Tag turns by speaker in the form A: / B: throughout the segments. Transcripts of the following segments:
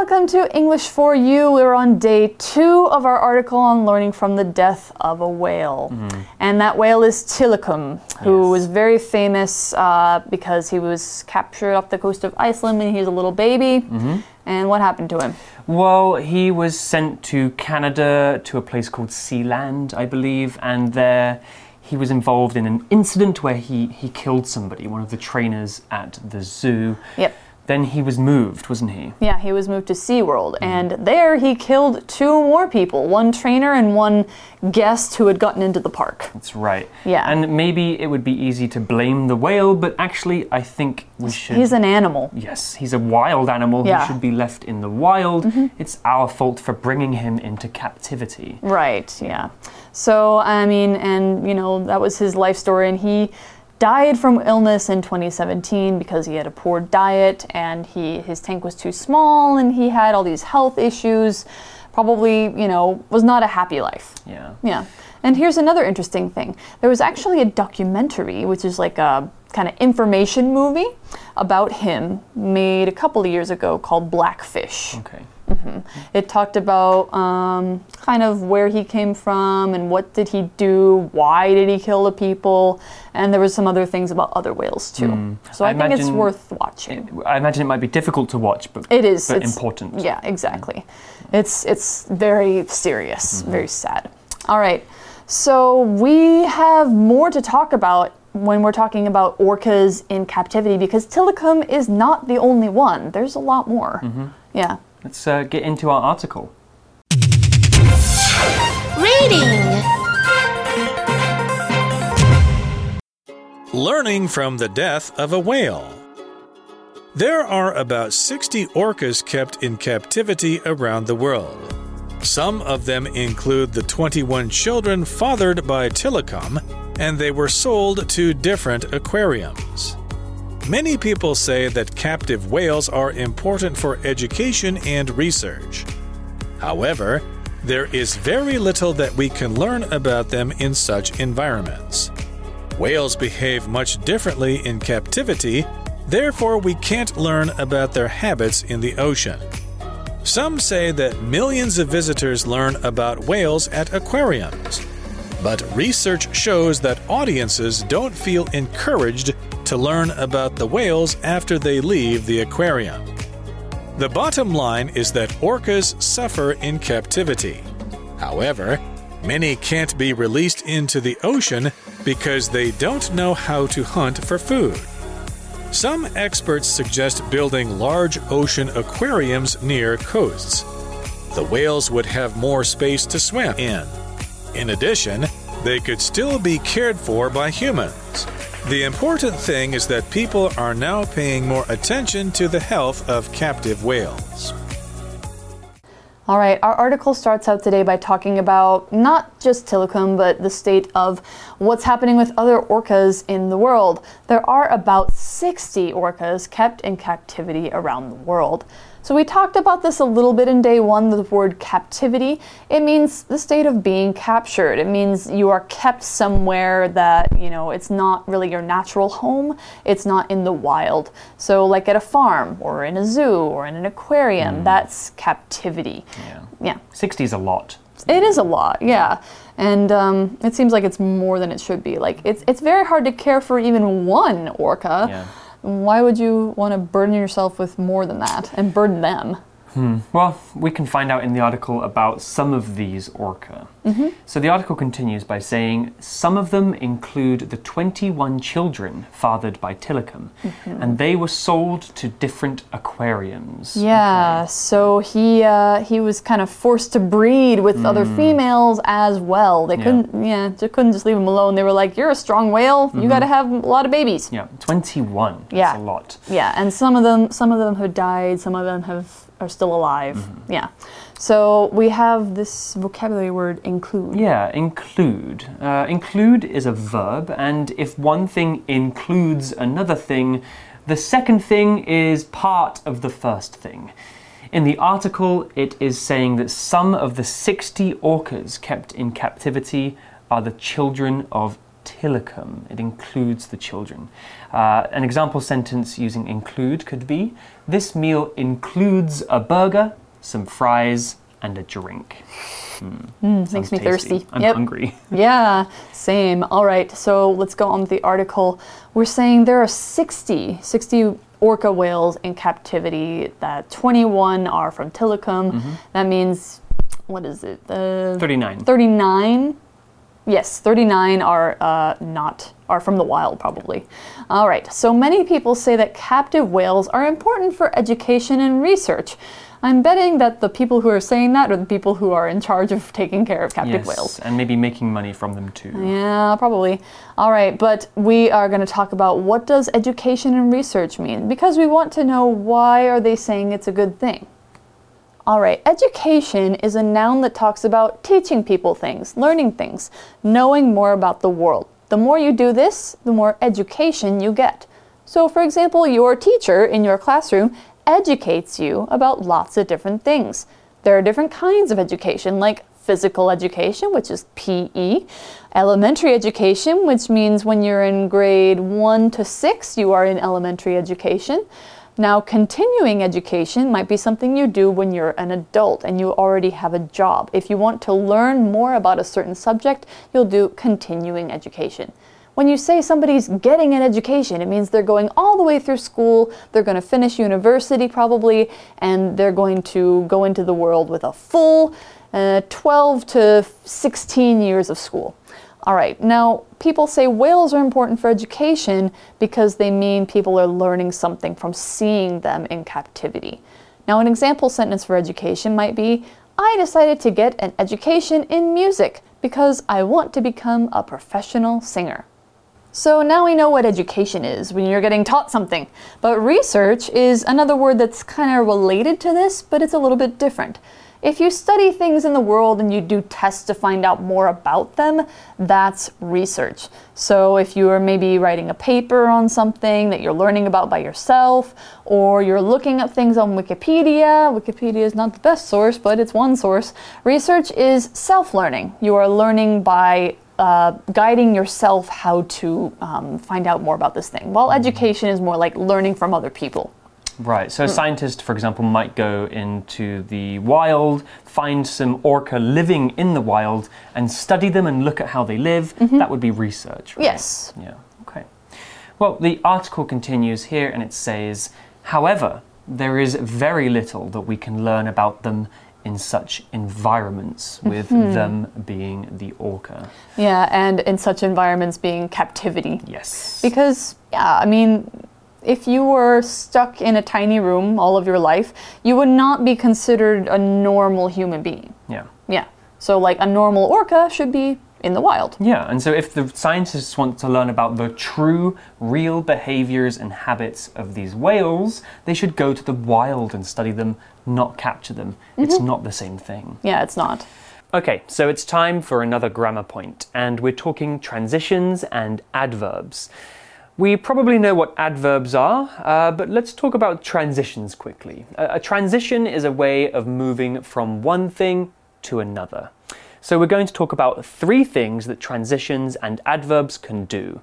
A: Welcome to English for You. We're on day two of our article on learning from the death of a whale. And that whale is Tilikum, who
B: Yes.
A: was very famous uh, because he was captured off the coast of Iceland when he was a little baby. And what happened to him?
B: Well, he was sent to Canada to a place called Sealand, I believe, and there he was involved in an incident where he, he killed somebody, one of the trainers at the zoo.
A: Yep.
B: Then he was moved, wasn't he?
A: Yeah, he was moved to SeaWorld, mm. and there he killed two more people one trainer and one guest who had gotten into the park.
B: That's right.
A: Yeah.
B: And maybe it would be easy to blame the whale, but actually, I think we should.
A: He's an animal.
B: Yes, he's a wild animal
A: Yeah.
B: who should be left in the wild. Mm-hmm. It's our fault for bringing him into captivity.
A: Right, yeah. So, I mean, and, you know, that was his life story, and he died from illness in 2017 because he had a poor diet and he his tank was too small and he had all these health issues probably you know was not a happy life
B: Yeah.
A: yeah and here's another interesting thing there was actually a documentary which is like a kind of information movie about him made a couple of years ago called blackfish
B: Okay. Mm-hmm.
A: it talked about um, kind of where he came from and what did he do, why did he kill the people, and there was some other things about other whales too. Hmm. So I,
B: I
A: think it's worth watching.
B: I imagine it might be difficult to watch, but
A: It is.
B: but
A: it's,
B: important.
A: Yeah, exactly. It's it's very serious, mm-hmm. very sad. All right. So we have more to talk about when we're talking about orcas in captivity because Tilikum is not the only one. There's a lot more. Mm-hmm. Yeah.
B: Let's uh, get into our article.
C: Reading.
D: Learning from the death of a whale. There are about 60 orcas kept in captivity around the world. Some of them include the 21 children fathered by Tilikum, and they were sold to different aquariums. Many people say that captive whales are important for education and research. However, there is very little that we can learn about them in such environments. Whales behave much differently in captivity, therefore, we can't learn about their habits in the ocean. Some say that millions of visitors learn about whales at aquariums. But research shows that audiences don't feel encouraged to learn about the whales after they leave the aquarium. The bottom line is that orcas suffer in captivity. However, many can't be released into the ocean because they don't know how to hunt for food. Some experts suggest building large ocean aquariums near coasts. The whales would have more space to swim in. In addition, they could still be cared for by humans. The important thing is that people are now paying more attention to the health of captive whales.
A: All right, our article starts out today by talking about not just Tilikum, but the state of what's happening with other orcas in the world. There are about 60 orcas kept in captivity around the world. So, we talked about this a little bit in day one the word captivity. It means the state of being captured. It means you are kept somewhere that, you know, it's not really your natural home, it's not in the wild. So, like at a farm or in a zoo or in an aquarium, that's captivity.
B: Yeah.
A: Yeah.
B: 60 is a lot.
A: It is a lot, yeah, and um, it seems like it's more than it should be. Like it's it's very hard to care for even one orca.
B: Yeah.
A: Why would you want to burden yourself with more than that and burden them? Hmm.
B: Well, we can find out in the article about some of these orca. Mm-hmm. So the article continues by saying some of them include the 21 children fathered by Tilikum, mm-hmm. and they were sold to different aquariums.
A: Yeah, so he uh, he was kind of forced to breed with other hmm. females as well. They couldn't, yeah, they couldn't just leave him alone. They were like, "You're a strong whale. You mm-hmm. got to have a lot of babies."
B: Yeah, 21. That's
A: Yeah.
B: a lot.
A: Yeah, and some of them some of them have died, some of them have are still alive. Yeah. So we have this vocabulary word include.
B: Yeah, include. Uh, include is a verb, and if one thing includes another thing, the second thing is part of the first thing. In the article, it is saying that some of the 60 orcas kept in captivity are the children of Tilikum. It includes the children. Uh, an example sentence using include could be This meal includes a burger, some fries, and a drink.
A: makes
B: Sounds
A: me
B: tasty.
A: thirsty.
B: I'm
A: Yep.
B: hungry.
A: Yeah, same. All right, so let's go on with the article. We're saying there are 60, 60 orca whales in captivity, that 21 are from Tilikum.
B: Mm-hmm.
A: That means, what is it? Uh,
B: 39.
A: 39 yes 39 are uh, not are from the wild probably. All right so many people say that captive whales are important for education and research. I'm betting that the people who are saying that are the people who are in charge of taking care of captive
B: Yes,
A: whales.
B: and maybe making money from them too.
A: yeah probably. All right but we are going to talk about what does education and research mean? Because we want to know why are they saying it's a good thing all right, education is a noun that talks about teaching people things, learning things, knowing more about the world. The more you do this, the more education you get. So, for example, your teacher in your classroom educates you about lots of different things. There are different kinds of education, like physical education, which is PE, elementary education, which means when you're in grade 1 to 6, you are in elementary education. Now, continuing education might be something you do when you're an adult and you already have a job. If you want to learn more about a certain subject, you'll do continuing education. When you say somebody's getting an education, it means they're going all the way through school, they're going to finish university probably, and they're going to go into the world with a full uh, 12 to 16 years of school. All right, now people say whales are important for education because they mean people are learning something from seeing them in captivity. Now, an example sentence for education might be I decided to get an education in music because I want to become a professional singer. So now we know what education is when you're getting taught something. But research is another word that's kind of related to this, but it's a little bit different. If you study things in the world and you do tests to find out more about them, that's research. So if you are maybe writing a paper on something that you're learning about by yourself, or you're looking up things on Wikipedia, Wikipedia is not the best source, but it's one source. Research is self learning. You are learning by uh, guiding yourself how to um, find out more about this thing, while education is more like learning from other people.
B: Right. So hmm. a scientist, for example, might go into the wild, find some orca living in the wild, and study them and look at how they live. Mm-hmm. That would be research. Right?
A: Yes.
B: Yeah. Okay. Well, the article continues here and it says, however, there is very little that we can learn about them in such environments, with mm-hmm. them being the orca.
A: Yeah, and in such environments being captivity.
B: Yes.
A: Because, yeah, I mean, if you were stuck in a tiny room all of your life, you would not be considered a normal human being.
B: yeah.
A: Yeah. So, like, a normal orca should be in the wild.
B: Yeah, and so if the scientists want to learn about the true, real behaviors and habits of these whales, they should go to the wild and study them, not capture them. It's mm-hmm. not the same thing.
A: Yeah, it's not.
B: Okay, so it's time for another grammar point, and we're talking transitions and adverbs. We probably know what adverbs are, uh, but let's talk about transitions quickly. A, a transition is a way of moving from one thing to another. So we're going to talk about three things that transitions and adverbs can do.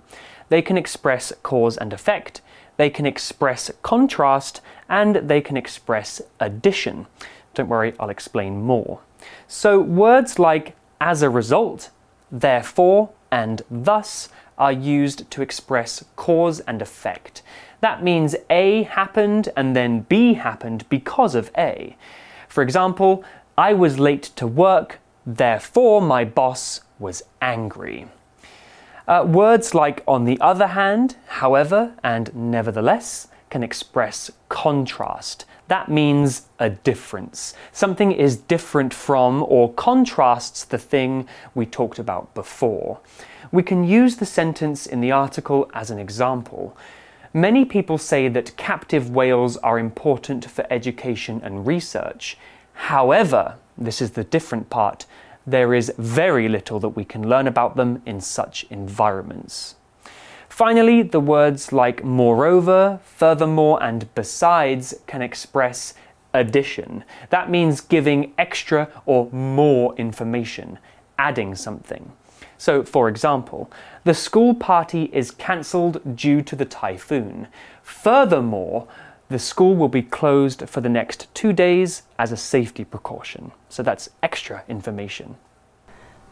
B: They can express cause and effect, they can express contrast, and they can express addition. Don't worry, I'll explain more. So words like as a result, therefore, and thus are used to express cause and effect. That means A happened and then B happened because of A. For example, I was late to work, therefore my boss was angry. Uh, words like on the other hand, however, and nevertheless can express contrast. That means a difference. Something is different from or contrasts the thing we talked about before. We can use the sentence in the article as an example. Many people say that captive whales are important for education and research. However, this is the different part, there is very little that we can learn about them in such environments. Finally, the words like moreover, furthermore, and besides can express addition. That means giving extra or more information, adding something. So, for example, the school party is cancelled due to the typhoon. Furthermore, the school will be closed for the next two days as a safety precaution. So that's extra information.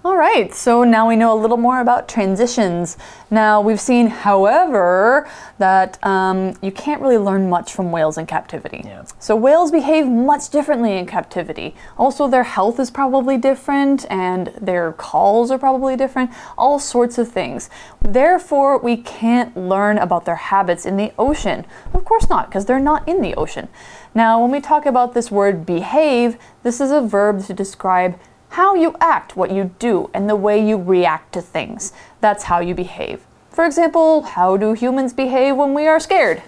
A: All right, so now we know a little more about transitions. Now we've seen, however, that um, you can't really learn much from whales in captivity.
B: Yeah.
A: So whales behave much differently in captivity. Also, their health is probably different, and their calls are probably different. All sorts of things. Therefore, we can't learn about their habits in the ocean. Of course not, because they're not in the ocean. Now, when we talk about this word behave, this is a verb to describe how you act, what you do, and the way you react to things. That's how you behave. For example, how do humans behave when we are scared?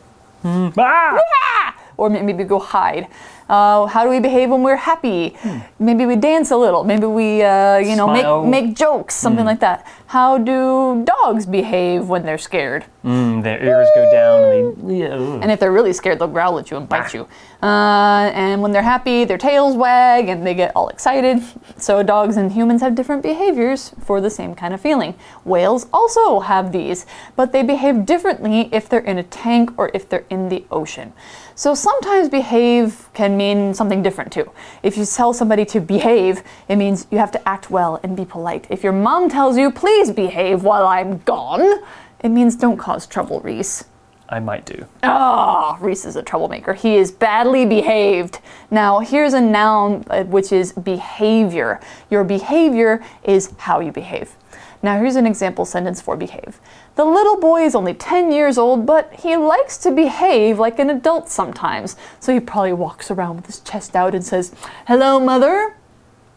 B: Ah!
A: Ah! Or maybe go hide. Uh, how do we behave when we're happy? Maybe we dance a little. Maybe we, uh, you know,
B: Smile.
A: make make jokes, something like that. How do dogs behave when they're scared?
B: Mm, their ears go down and they. Yeah.
A: And if they're really scared, they'll growl at you and bite you. Uh, and when they're happy, their tails wag and they get all excited. So dogs and humans have different behaviors for the same kind of feeling. Whales also have these, but they behave differently if they're in a tank or if they're in the ocean. So sometimes behave can mean something different too. If you tell somebody to behave, it means you have to act well and be polite. If your mom tells you, please behave while I'm gone, it means don't cause trouble, Reese.
B: I might do.
A: Ah, Reese is a troublemaker. He is badly behaved. Now, here's a noun uh, which is behavior. Your behavior is how you behave. Now, here's an example sentence for behave. The little boy is only 10 years old, but he likes to behave like an adult sometimes. So he probably walks around with his chest out and says, Hello, mother.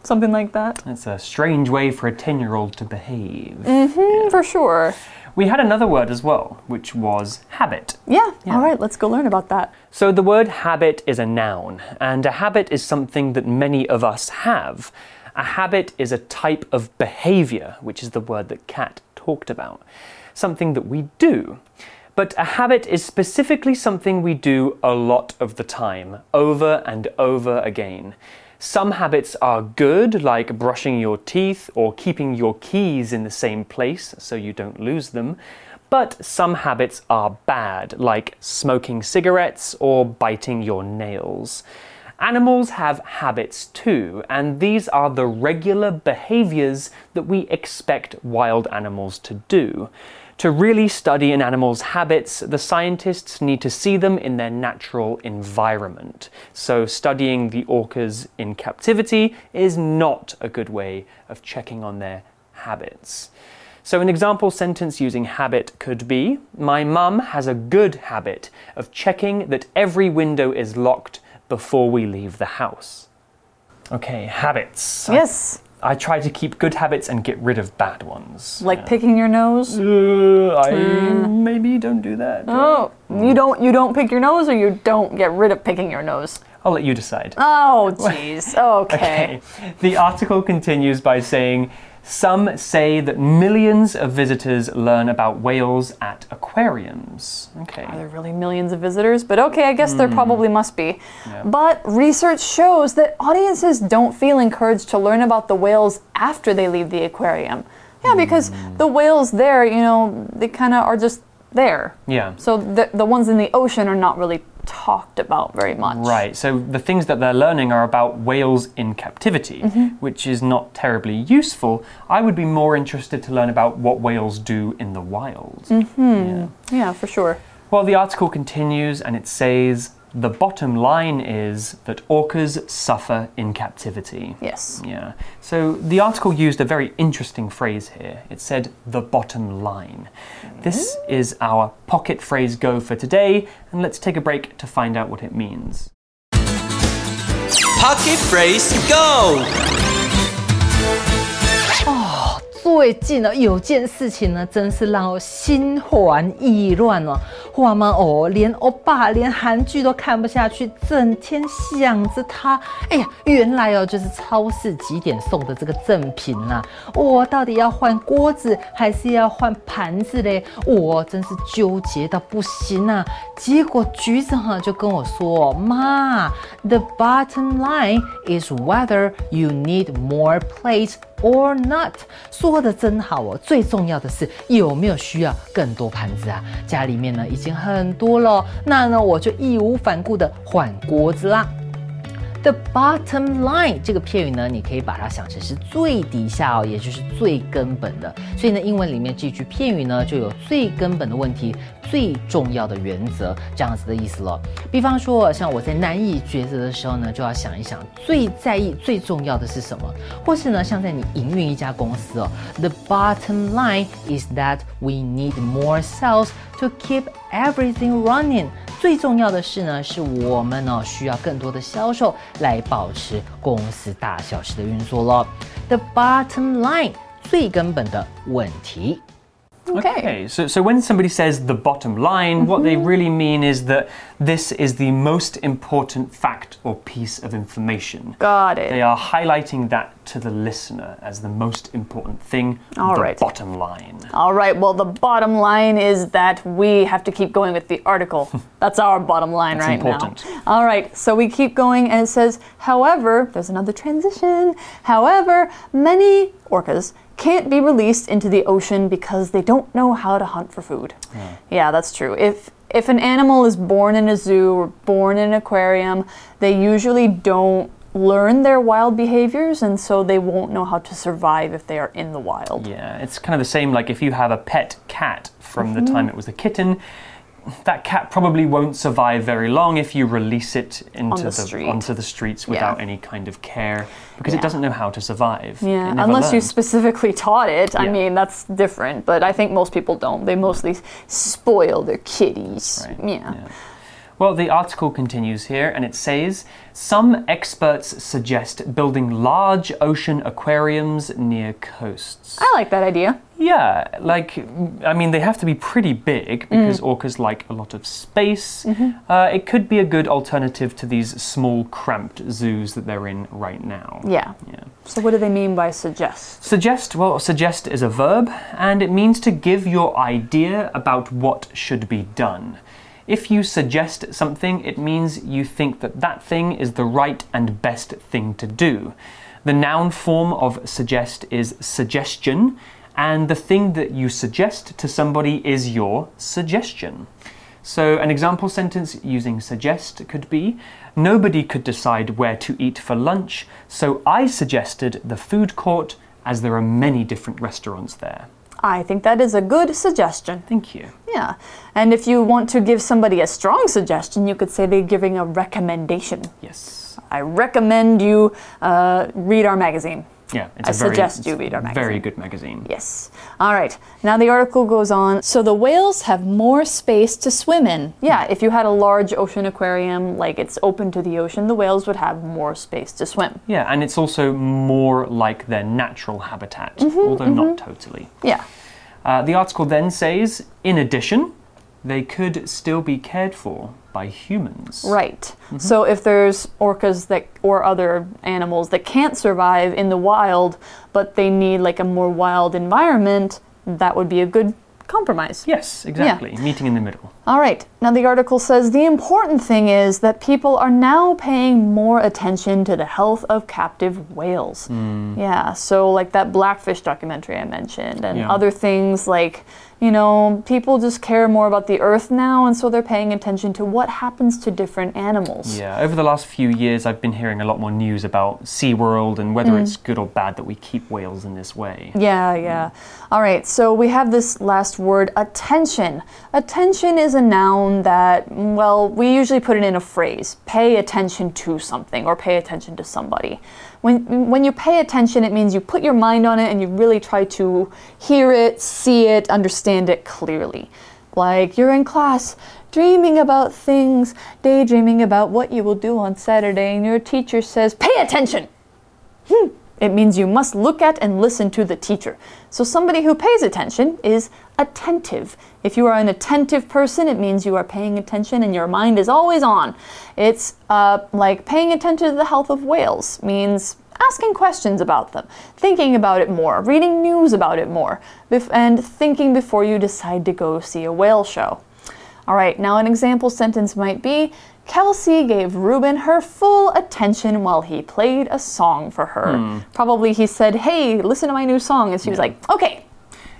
A: Something like that.
B: It's a strange way for a 10 year old to behave.
A: Mm-hmm. For sure.
B: We had another word as well, which was habit.
A: Yeah. All right, let's go learn about that.
B: So the word habit is a noun, and a habit is something that many of us have. A habit is a type of behavior, which is the word that Kat talked about. Something that we do. But a habit is specifically something we do a lot of the time, over and over again. Some habits are good, like brushing your teeth or keeping your keys in the same place so you don't lose them. But some habits are bad, like smoking cigarettes or biting your nails. Animals have habits too, and these are the regular behaviors that we expect wild animals to do. To really study an animal's habits, the scientists need to see them in their natural environment. So, studying the orcas in captivity is not a good way of checking on their habits. So, an example sentence using habit could be My mum has a good habit of checking that every window is locked before we leave the house. Okay, habits.
A: Yes.
B: I, try to keep good habits and get rid of bad ones.
A: Like picking your nose.
B: Uh, I maybe don't do that.
A: Oh, you don't you don't pick your nose or you don't get rid of picking your nose.
B: I'll let you decide.
A: Oh, jeez. Okay.
B: Okay. The article continues by saying some say that millions of visitors learn about whales at aquariums. Okay.
A: Are there really millions of visitors? But okay, I guess there hmm. probably must be. Yeah. But research shows that audiences don't feel encouraged to learn about the whales after they leave the aquarium. Yeah, hmm. because the whales there, you know, they kind of are just there.
B: Yeah.
A: So the, the ones in the ocean are not really talked about very much.
B: Right, so the things that they're learning are about whales in captivity, mm-hmm. which is not terribly useful. I would be more interested to learn about what whales do in the wild. Mm-hmm. Yeah.
A: Yeah, for sure.
B: Well, the article continues and it says the bottom line is that orcas suffer in captivity.
A: Yes.
B: Yeah. So the article used a very interesting phrase here. It said the bottom line. This mm-hmm. is our pocket phrase go for today, and let's take a break to find out what it means.
C: Pocket Phrase Go!
E: 最近呢，有件事情呢，真是让我心烦意乱哦。哇妈哦，连欧巴、连韩剧都看不下去，整天想着他。哎呀，原来哦，就是超市几点送的这个赠品呐、我到底要换锅子还是要换盘子嘞？我真是纠结到不行啊！结果橘子哈就跟我说：“妈，the bottom line is whether you need more plates or not。”说的真好哦。最重要的是有没有需要更多盘子啊？家里面呢已经很多了，那呢我就义无反顾的换锅子啦。The bottom line 这个片语呢，你可以把它想成是最底下哦，也就是最根本的。所以呢，英文里面这句片语呢，就有最根本的问题、最重要的原则这样子的意思了。比方说，像我在难以抉择的时候呢，就要想一想最在意、最重要的是什么，或是呢，像在你营运一家公司哦，The bottom line is that we need more sales to keep everything running。最重要的是呢，是我们呢需要更多的销售来保持公司大小时的运作咯。The bottom line 最根本的问题。
B: Okay, so, so when somebody says the bottom line, what they mm-hmm. really mean is that this is the most important fact or piece of information.
A: Got it.
B: They are highlighting that to the listener as the most important thing,
A: All
B: the
A: right.
B: bottom line.
A: All right, well, the bottom line is that we have to keep going with the article. That's our bottom line
B: That's
A: right
B: important.
A: now. All right, so we keep going, and it says, however, there's another transition. However, many orcas can't be released into the ocean because they don't know how to hunt for food. Yeah, that's true. If if an animal is born in a zoo or born in an aquarium, they usually don't learn their wild behaviors and so they won't know how to survive if they are in the wild.
B: Yeah, it's kind of the same like if you have a pet cat from the time mm-hmm. it was a kitten, that cat probably won't survive very long if you release it into
A: the street.
B: onto the streets without
A: Yeah.
B: any kind of care because
A: Yeah.
B: it doesn't know how to survive.
A: Yeah, unless you specifically taught it. I mean, that's different, but I think most people don't. They mostly spoil their kitties.
B: Right,
A: Yeah.
B: Well, the article continues here and it says some experts suggest building large ocean aquariums near coasts.
A: I like that idea.
B: Yeah, like, I mean, they have to be pretty big because
A: Mm.
B: orcas like a lot of space.
A: Mm-hmm.
B: Uh, it could be a good alternative to these small, cramped zoos that they're in right now.
A: Yeah.
B: Yeah.
A: So, what do they mean by suggest?
B: Suggest, well, suggest is a verb and it means to give your idea about what should be done. If you suggest something, it means you think that that thing is the right and best thing to do. The noun form of suggest is suggestion, and the thing that you suggest to somebody is your suggestion. So, an example sentence using suggest could be Nobody could decide where to eat for lunch, so I suggested the food court as there are many different restaurants there.
A: I think that is a good suggestion.
B: Thank you.
A: Yeah. And if you want to give somebody a strong suggestion, you could say they're giving a recommendation.
B: Yes.
A: I recommend you uh, read our magazine.
B: Yeah, it's
A: I
B: a very,
A: suggest you read our magazine.
B: Very good magazine.
A: Yes. All right. Now the article goes on. So the whales have more space to swim in. Yeah, if you had a large ocean aquarium, like it's open to the ocean, the whales would have more space to swim.
B: Yeah, and it's also more like their natural habitat,
A: Mm-hmm,
B: although not totally.
A: Yeah.
B: Uh, the article then says, in addition, they could still be cared for by humans.
A: Right. Mm-hmm. So if there's orcas that or other animals that can't survive in the wild, but they need like a more wild environment, that would be a good compromise.
B: Yes, exactly. Meeting in the middle.
A: All right. Now the article says the important thing is that people are now paying more attention to the health of captive whales. Hmm. Yeah, so like that blackfish documentary I mentioned and
B: Yeah.
A: other things like, you know, people just care more about the earth now and so they're paying attention to what happens to different animals.
B: Yeah, over the last few years, I've been hearing a lot more news about SeaWorld and whether hmm. it's good or bad that we keep whales in this way.
A: Yeah, yeah. Hmm. All right, so we have this last word, attention. Attention is a noun that, well, we usually put it in a phrase pay attention to something or pay attention to somebody. When, when you pay attention, it means you put your mind on it and you really try to hear it, see it, understand it clearly. Like you're in class, dreaming about things, daydreaming about what you will do on Saturday, and your teacher says, Pay attention! Hmm. It means you must look at and listen to the teacher. So, somebody who pays attention is attentive. If you are an attentive person, it means you are paying attention and your mind is always on. It's uh, like paying attention to the health of whales, means asking questions about them, thinking about it more, reading news about it more, and thinking before you decide to go see a whale show. All right, now an example sentence might be Kelsey gave Ruben her full attention while he played a song for her. Probably he said, Hey, listen to my new song. And she was like, Okay.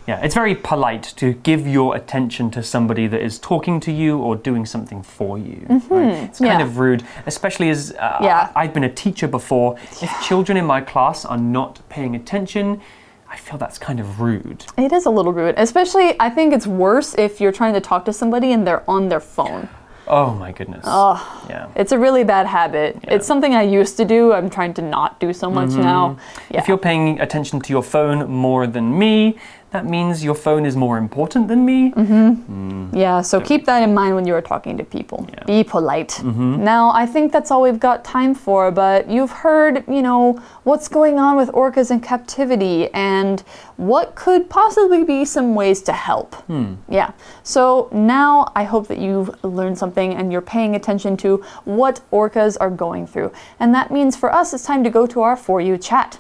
B: Yeah, it's very polite to give your attention to somebody that is talking to you or doing something for you. right? It's kind
A: yeah.
B: of rude, especially as uh,
A: Yeah.
B: I've been a teacher before. If children in my class are not paying attention, I feel that's kind of rude.
A: It is a little rude. Especially, I think it's worse if you're trying to talk to somebody and they're on their phone.
B: Oh my goodness. Oh, yeah.
A: It's a really bad habit. It's something I used to do. I'm trying to not do so much mm-hmm. now. Yeah.
B: If you're paying attention to your phone more than me, that means your phone is more important than me. Mm-hmm. Mm.
A: Yeah, so keep that in mind when you are talking to people. Be polite. Mm-hmm. Now, I think that's all we've got time for, but you've heard, you know, what's going on with orcas in captivity and what could possibly be some ways to help. Hmm. Yeah, so now I hope that you've learned something and you're paying attention to what orcas are going through. And that means for us, it's time to go to our For You chat.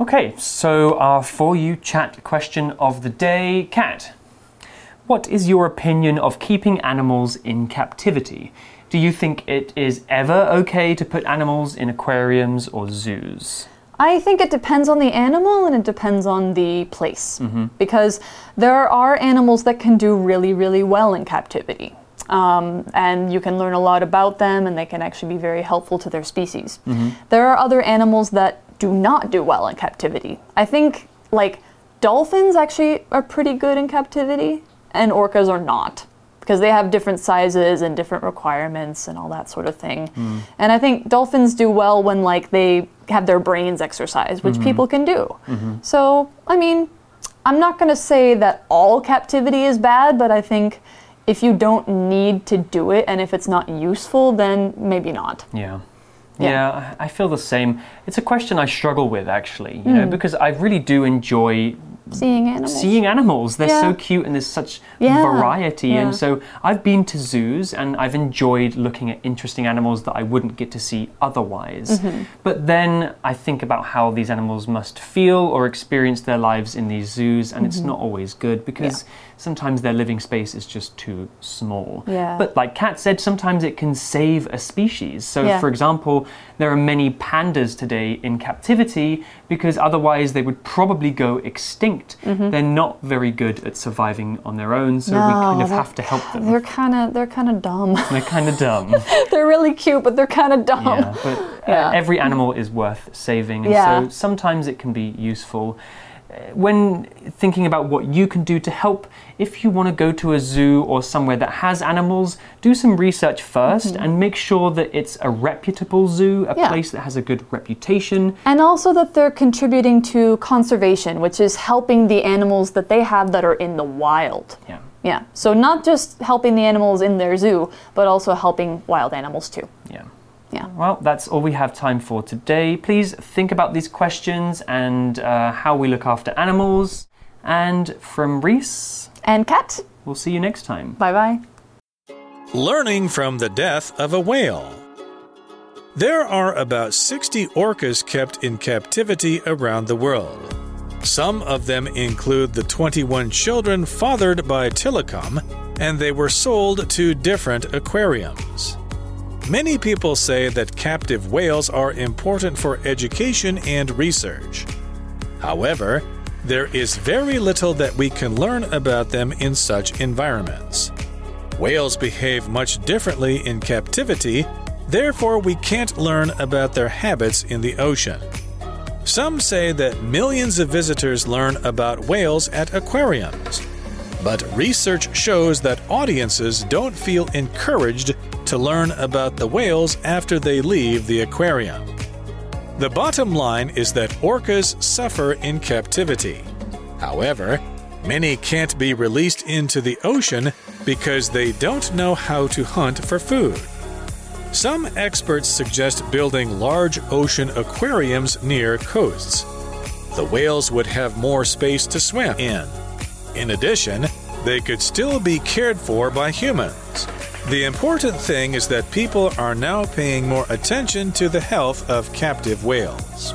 B: Okay, so our For You chat question of the day Kat, what is your opinion of keeping animals in captivity? Do you think it is ever okay to put animals in aquariums or zoos?
A: I think it depends on the animal and it depends on the place. Because there are animals that can do really, really well in captivity. Um, and you can learn a lot about them and they can actually be very helpful to their species. There are other animals that do not do well in captivity. I think, like, dolphins actually are pretty good in captivity, and orcas are not. Because they have different sizes and different requirements and all that sort of thing. Hmm. And I think dolphins do well when like they have their brains exercised, which mm-hmm. people can do. Mm-hmm. So, I mean, I'm not going to say that all captivity is bad, but I think if you don't need to do it and if it's not useful, then maybe not.
B: Yeah.
A: Yeah.
B: Yeah, I feel the same. It's a question I struggle with actually, you know, because I really do enjoy
A: Seeing animals.
B: seeing animals. They're so cute and there's such
A: Yeah,
B: variety.
A: yeah.
B: And so I've been to zoos and I've enjoyed looking at interesting animals that I wouldn't get to see otherwise.
A: Mm-hmm.
B: But then I think about how these animals must feel or experience their lives in these zoos, and it's
A: Mm-hmm.
B: not always good because sometimes their living space is just too small.
A: Yeah.
B: But like Kat said, sometimes it can save a species. So,
A: Yeah.
B: for example, there are many pandas today in captivity because otherwise they would probably go extinct. Mm -hmm. They're not very good at surviving on their own, so we kind of have to help them.
A: They're kind of they're kind of dumb.
B: They're kind of dumb.
A: they're really cute, but they're kind of dumb.
B: yeah, but uh, every animal is worth saving, and
A: Yeah.
B: so sometimes it can be useful. When thinking about what you can do to help, if you want to go to a zoo or somewhere that has animals, do some research 1st mm-hmm. and make sure that it's a reputable zoo, a.
A: Yeah.
B: place that has a good reputation.
A: And also that they're contributing to conservation, which is helping the animals that they have that are in the wild.
B: Yeah.
A: Yeah. So not just helping the animals in their zoo, but also helping wild animals too.
B: Yeah.
A: Yeah.
B: Well, that's all we have time for today. Please think about these questions and uh, how we look after animals. And from Reese,
A: And Kat,
B: we'll see you next time.
A: bye bye.
D: Learning from the death of a whale. There are about 60 orcas kept in captivity around the world. Some of them include the 21 children fathered by Tilikum, and they were sold to different aquariums. Many people say that captive whales are important for education and research. However, there is very little that we can learn about them in such environments. Whales behave much differently in captivity, therefore, we can't learn about their habits in the ocean. Some say that millions of visitors learn about whales at aquariums. But research shows that audiences don't feel encouraged to learn about the whales after they leave the aquarium. The bottom line is that orcas suffer in captivity. However, many can't be released into the ocean because they don't know how to hunt for food. Some experts suggest building large ocean aquariums near coasts. The whales would have more space to swim in. In addition, they could still be cared for by humans. The important thing is that people are now paying more attention to the health of captive whales.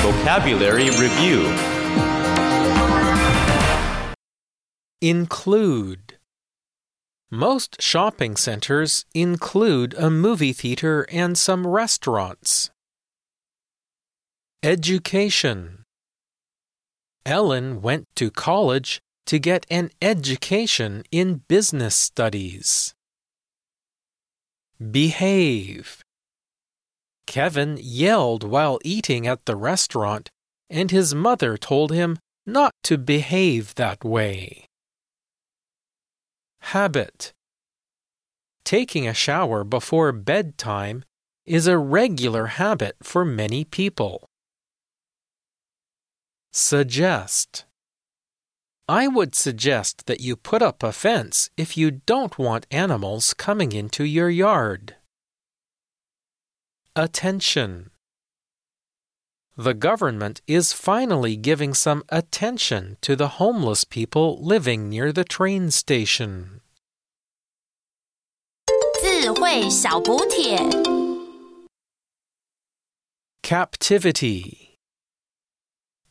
C: Vocabulary Review
F: Include. Most shopping centers include a movie theater and some restaurants. Education. Ellen went to college to get an education in business studies. Behave. Kevin yelled while eating at the restaurant, and his mother told him not to behave that way. Habit Taking a shower before bedtime is a regular habit for many people. Suggest I would suggest that you put up a fence if you don't want animals coming into your yard. Attention The government is finally giving some attention to the homeless people living near the train station.
G: 智慧小补帖。
F: Captivity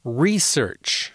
F: Research